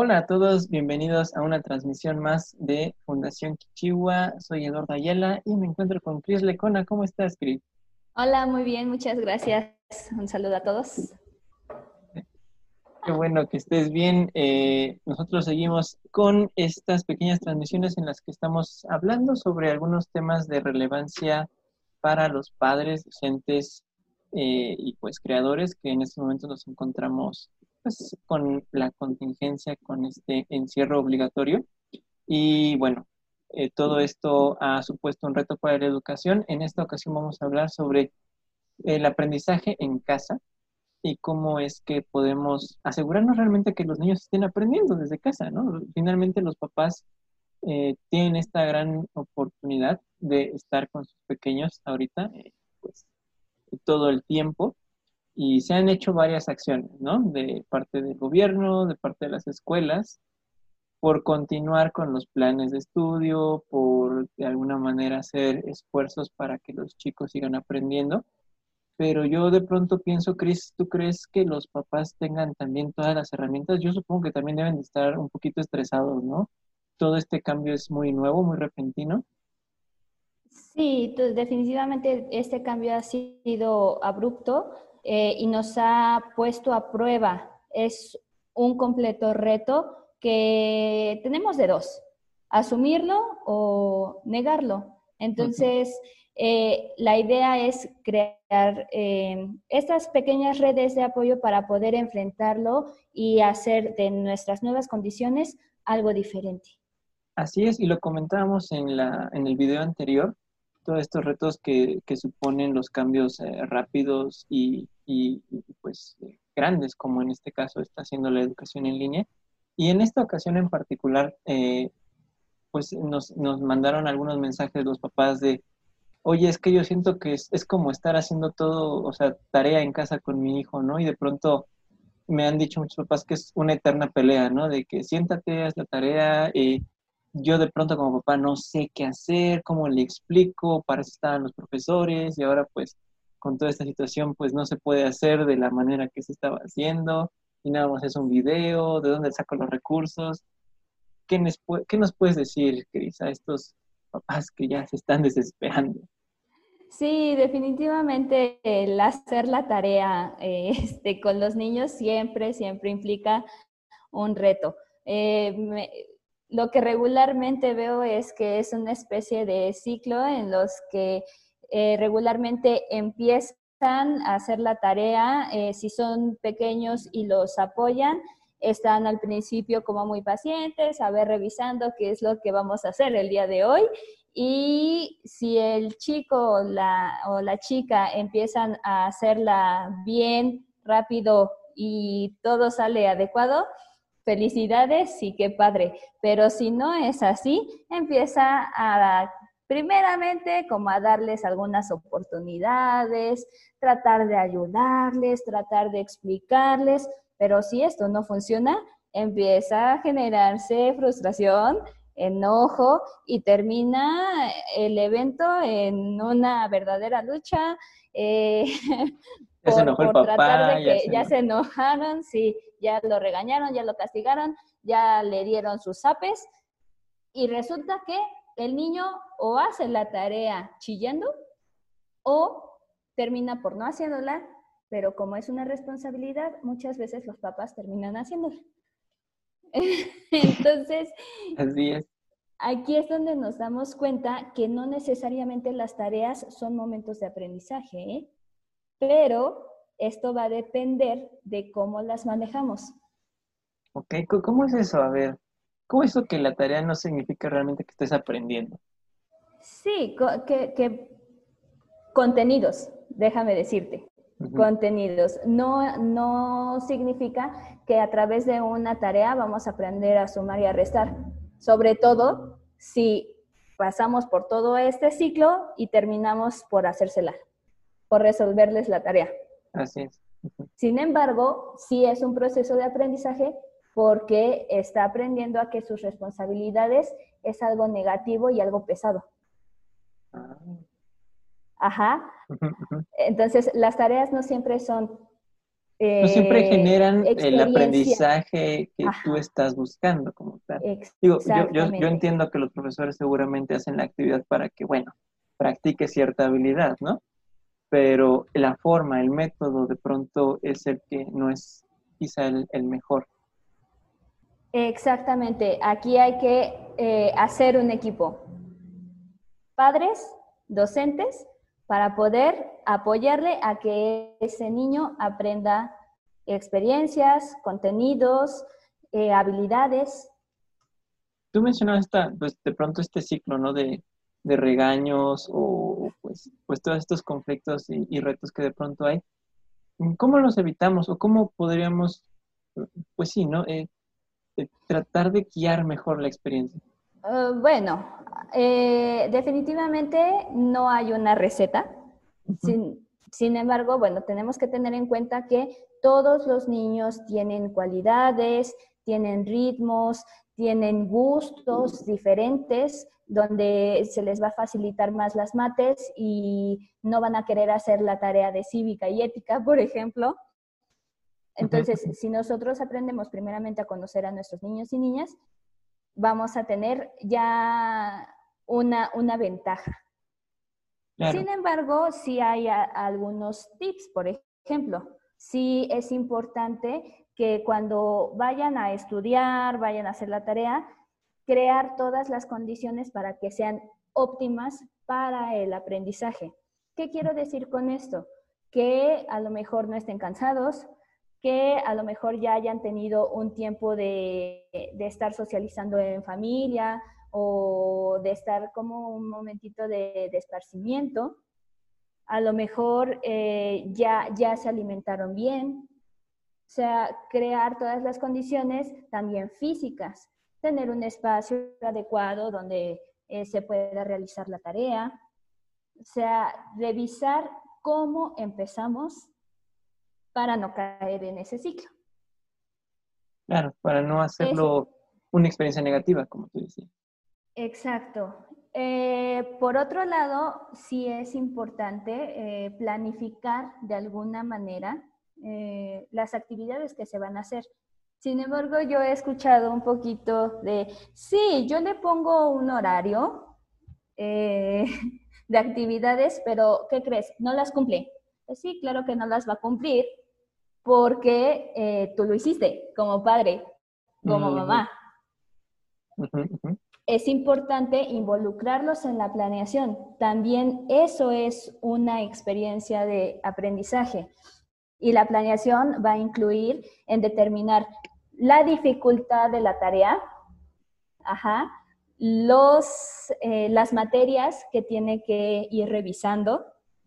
Hola a todos, bienvenidos a una transmisión más de Fundación Kichiwa. Soy Eduardo Ayala y me encuentro con Cris Lecona. ¿Cómo estás, Cris? Hola, muy bien, muchas gracias. Un saludo a todos. Qué bueno que estés bien. Eh, nosotros seguimos con estas pequeñas transmisiones en las que estamos hablando sobre algunos temas de relevancia para los padres, docentes eh, y pues creadores que en este momento nos encontramos pues, con la contingencia, con este encierro obligatorio. Y bueno, eh, todo esto ha supuesto un reto para la educación. En esta ocasión vamos a hablar sobre el aprendizaje en casa y cómo es que podemos asegurarnos realmente que los niños estén aprendiendo desde casa, ¿no? Finalmente los papás eh, tienen esta gran oportunidad de estar con sus pequeños ahorita, eh, pues todo el tiempo y se han hecho varias acciones, ¿no? De parte del gobierno, de parte de las escuelas, por continuar con los planes de estudio, por de alguna manera hacer esfuerzos para que los chicos sigan aprendiendo. Pero yo de pronto pienso, Cris, ¿tú crees que los papás tengan también todas las herramientas? Yo supongo que también deben de estar un poquito estresados, ¿no? Todo este cambio es muy nuevo, muy repentino. Sí, definitivamente este cambio ha sido abrupto eh, y nos ha puesto a prueba. Es un completo reto que tenemos de dos, asumirlo o negarlo. Entonces, eh, la idea es crear eh, estas pequeñas redes de apoyo para poder enfrentarlo y hacer de nuestras nuevas condiciones algo diferente. Así es, y lo comentábamos en, la, en el video anterior, todos estos retos que, que suponen los cambios eh, rápidos y, y, pues eh, grandes, como en este caso está haciendo la educación en línea. Y en esta ocasión en particular, eh, pues nos, nos, mandaron algunos mensajes los papás de, oye, es que yo siento que es, es, como estar haciendo todo, o sea, tarea en casa con mi hijo, ¿no? Y de pronto me han dicho muchos papás que es una eterna pelea, ¿no? De que siéntate, haz la tarea, y yo de pronto como papá no sé qué hacer, cómo le explico, para eso estaban los profesores y ahora pues con toda esta situación pues no se puede hacer de la manera que se estaba haciendo y nada más es un video, de dónde saco los recursos. ¿Qué nos, qué puedes decir, Cris, a estos papás que ya se están desesperando? Sí, definitivamente el hacer la tarea eh, este, con los niños siempre, siempre implica un reto. Eh, lo que regularmente veo es que es una especie de ciclo en los que eh, regularmente empiezan a hacer la tarea, eh, si son pequeños y los apoyan, están al principio como muy pacientes, a ver, revisando qué es lo que vamos a hacer el día de hoy. Y si el chico o la, o la chica empiezan a hacerla bien, rápido y todo sale adecuado, felicidades, sí, qué padre. Pero si no es así, empieza a, primeramente, como a darles algunas oportunidades, tratar de ayudarles, tratar de explicarles, pero si esto no funciona, empieza a generarse frustración, enojo y termina el evento en una verdadera lucha. Eh, ya se enojó el papá, ya se enojaron, sí ya lo regañaron, ya lo castigaron, ya le dieron sus apes y resulta que el niño o hace la tarea chillando o termina por no haciéndola, pero como es una responsabilidad, muchas veces los papás terminan haciéndola. Entonces, aquí es donde nos damos cuenta que no necesariamente las tareas son momentos de aprendizaje, ¿eh? Pero esto va a depender de cómo las manejamos. Ok, ¿cómo es eso? A ver, ¿cómo es eso que la tarea no significa realmente que estés aprendiendo? Sí, que, contenidos, déjame decirte. Contenidos. No, no significa que a través de una tarea vamos a aprender a sumar y a restar. Sobre todo si pasamos por todo este ciclo y terminamos por hacérsela, por resolverles la tarea. Así es. Sin embargo, sí es un proceso de aprendizaje porque está aprendiendo a que sus responsabilidades es algo negativo y algo pesado. Ah. Ajá. Entonces, las tareas no siempre son no siempre eh, generan el aprendizaje que tú estás buscando como tal. Digo, yo, yo, yo, entiendo que los profesores seguramente hacen la actividad para que, bueno, practique cierta habilidad, ¿no? Pero la forma, el método de pronto es el que no es quizá el, mejor. Exactamente, aquí hay que eh, hacer un equipo. Padres, docentes, para poder apoyarle a que ese niño aprenda experiencias, contenidos, eh, habilidades. Tú mencionabas pues, de pronto este ciclo, ¿no? De, regaños o pues, pues todos estos conflictos y, retos que de pronto hay. ¿Cómo los evitamos o cómo podríamos, pues sí, ¿no? Eh, eh, tratar de guiar mejor la experiencia. bueno, definitivamente no hay una receta. Sin, embargo, bueno, tenemos que tener en cuenta que todos los niños tienen cualidades, tienen ritmos, tienen gustos diferentes, donde se les va a facilitar más las mates y no van a querer hacer la tarea de cívica y ética, por ejemplo. Entonces, si nosotros aprendemos primeramente a conocer a nuestros niños y niñas, vamos a tener ya una, una ventaja. Sin embargo, sí hay algunos tips, por ejemplo, sí es importante que cuando vayan a estudiar, vayan a hacer la tarea, crear todas las condiciones para que sean óptimas para el aprendizaje. ¿Qué quiero decir con esto? Que a lo mejor no estén cansados, que a lo mejor ya hayan tenido un tiempo de, de estar socializando en familia, o de estar como un momentito de, esparcimiento. A lo mejor eh, ya, ya se alimentaron bien. O sea, crear todas las condiciones también físicas. Tener un espacio adecuado donde eh, se pueda realizar la tarea. O sea, revisar cómo empezamos para no caer en ese ciclo. Claro, para no hacerlo una experiencia negativa, como tú decías. Exacto. Eh, por otro lado, sí es importante eh, planificar de alguna manera eh, las actividades que se van a hacer. Sin embargo, yo he escuchado un poquito de, sí, yo le pongo un horario de actividades, pero ¿qué crees? No las cumple. Pues sí, claro que no las va a cumplir porque tú lo hiciste como padre, como mamá es importante involucrarlos en la planeación. También eso es una experiencia de aprendizaje. Y la planeación va a incluir en determinar la dificultad de la tarea, los, eh, las materias que tiene que ir revisando.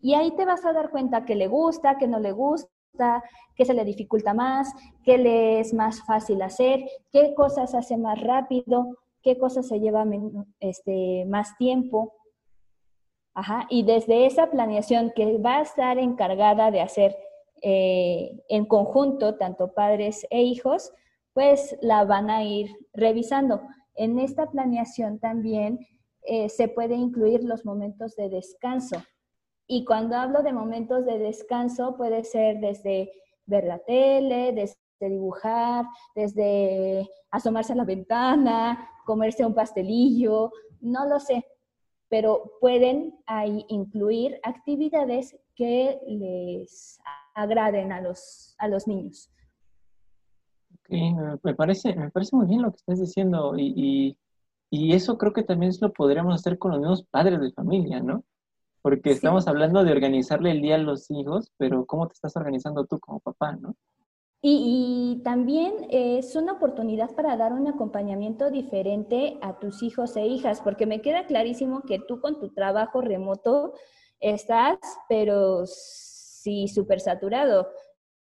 Y ahí te vas a dar cuenta que le gusta, que no le gusta, que se le dificulta más, que le es más fácil hacer, qué cosas hace más rápido, qué cosas se lleva este, más tiempo. Ajá. Y desde esa planeación que va a estar encargada de hacer eh, en conjunto, tanto padres e hijos, pues la van a ir revisando. En esta planeación también eh, se puede incluir los momentos de descanso. Y cuando hablo de momentos de descanso, puede ser desde ver la tele, desde dibujar, desde asomarse a la ventana, comerse un pastelillo, no lo sé, pero pueden ahí incluir actividades que les agraden a los, a los niños. me, parece, me parece muy bien lo que estás diciendo y, eso creo que también lo podríamos hacer con los mismos padres de familia, ¿no? Porque estamos hablando de organizarle el día a los hijos, pero ¿cómo te estás organizando tú como papá, no? Y, también es una oportunidad para dar un acompañamiento diferente a tus hijos e hijas, porque me queda clarísimo que tú con tu trabajo remoto estás, pero sí súper saturado.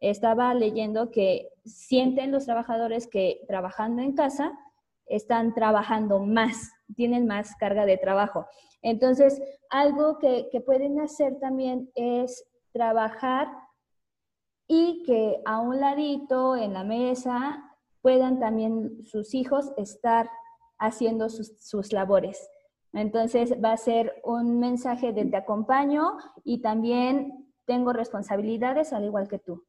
Estaba leyendo que sienten los trabajadores que trabajando en casa están trabajando más, tienen más carga de trabajo. Entonces, algo que, que pueden hacer también es trabajar y que a un ladito en la mesa puedan también sus hijos estar haciendo sus, labores. Entonces va a ser un mensaje de te acompaño y también tengo responsabilidades al igual que tú.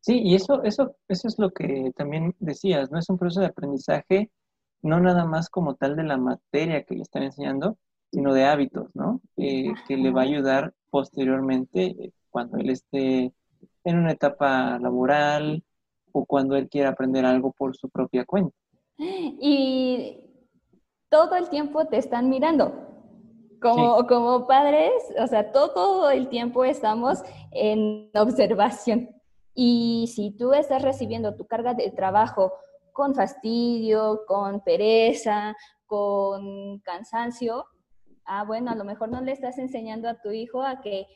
Sí, y eso, eso, eso es lo que también decías, ¿no? Es un proceso de aprendizaje, no nada más como tal de la materia que le están enseñando, sino de hábitos, ¿no? Eh, que le va a ayudar posteriormente eh, cuando él esté en una etapa laboral o cuando él quiera aprender algo por su propia cuenta. Y todo el tiempo te están mirando. Como, como padres, o sea, todo, todo el tiempo estamos en observación. Y si tú estás recibiendo tu carga de trabajo con fastidio, con pereza, con cansancio, ah, bueno, a lo mejor no le estás enseñando a tu hijo a que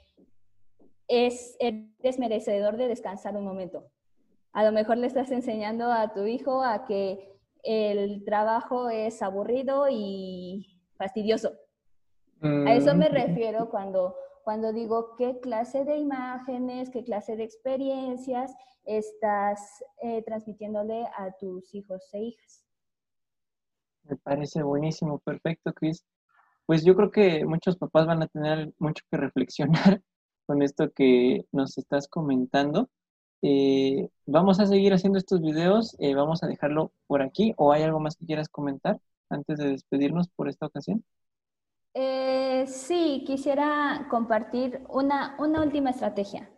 es, eres merecedor de descansar un momento. A lo mejor le estás enseñando a tu hijo a que el trabajo es aburrido y fastidioso. A eso me mm. refiero cuando, cuando digo qué clase de imágenes, qué clase de experiencias estás eh, transmitiéndole a tus hijos e hijas. Me parece buenísimo, perfecto, Cris. Pues yo creo que muchos papás van a tener mucho que reflexionar con esto que nos estás comentando. Eh, vamos a seguir haciendo estos videos, eh, vamos a dejarlo por aquí o hay algo más que quieras comentar antes de despedirnos por esta ocasión. Eh, sí, quisiera compartir una, una última estrategia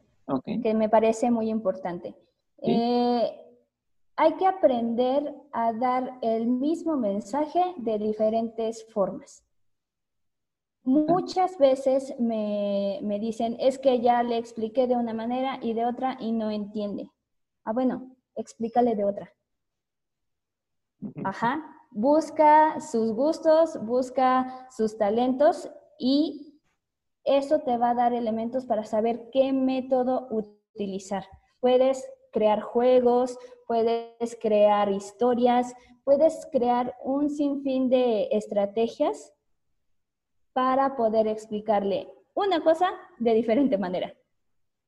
que me parece muy importante. hay que aprender a dar el mismo mensaje de diferentes formas. Muchas veces me, dicen, es que ya le expliqué de una manera y de otra y no entiende. Ah, bueno, explícale de otra. Ajá. Busca sus gustos, busca sus talentos y eso te va a dar elementos para saber qué método utilizar. Puedes crear juegos, puedes crear historias, puedes crear un sinfín de estrategias para poder explicarle una cosa de diferente manera.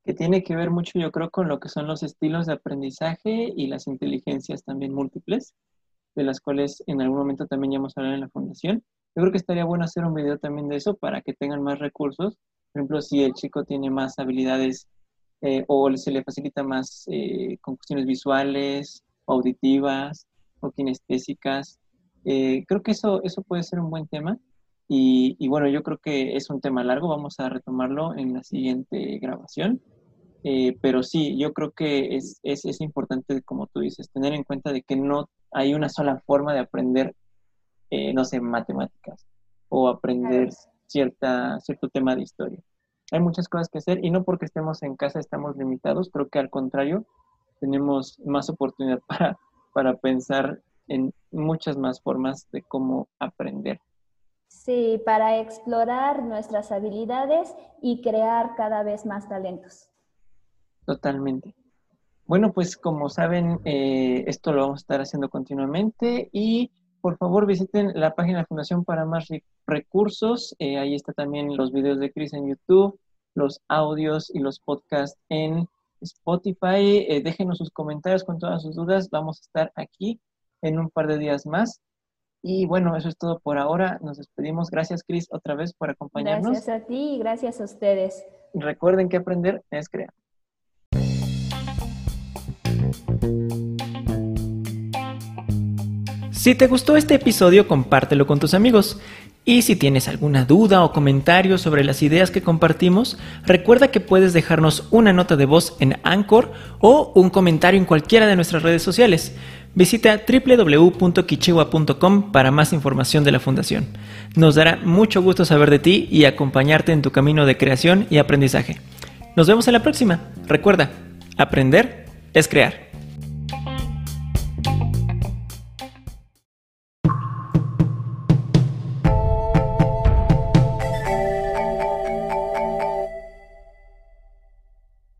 Que tiene que ver mucho, yo creo, con lo que son los estilos de aprendizaje y las inteligencias también múltiples, de las cuales en algún momento también ya hemos hablado en la fundación. Yo creo que estaría bueno hacer un video también de eso para que tengan más recursos. Por ejemplo, si el chico tiene más habilidades eh, o se le facilita más eh, con cuestiones visuales, auditivas o kinestésicas. Eh, creo que eso, eso puede ser un buen tema y, bueno, yo creo que es un tema largo, vamos a retomarlo en la siguiente grabación. Pero sí, yo creo que es, es, es, importante, como tú dices, tener en cuenta de que no hay una sola forma de aprender, eh, no sé, matemáticas o aprender cierta, cierto tema de historia. Hay muchas cosas que hacer y no porque estemos en casa estamos limitados, creo que al contrario, tenemos más oportunidad para, para pensar en muchas más formas de cómo aprender. Sí, para explorar nuestras habilidades y crear cada vez más talentos. Totalmente. Bueno, pues como saben, eh, esto lo vamos a estar haciendo continuamente y por favor visiten la página de Fundación para más recursos. Eh, ahí está también los videos de Cris en YouTube, los audios y los podcasts en Spotify. Eh, déjenos sus comentarios con todas sus dudas. Vamos a estar aquí en un par de días más. Y bueno, eso es todo por ahora. Nos despedimos. Gracias, Cris, otra vez por acompañarnos. Gracias a ti y gracias a ustedes. Recuerden que aprender es crear. Si te gustó este episodio, compártelo con tus amigos. Y si tienes alguna duda o comentario sobre las ideas que compartimos, recuerda que puedes dejarnos una nota de voz en Anchor o un comentario en cualquiera de nuestras redes sociales. Visita www.kichiwa.com para más información de la Fundación. Nos dará mucho gusto saber de ti y acompañarte en tu camino de creación y aprendizaje. Nos vemos en la próxima. Recuerda, aprender es crear.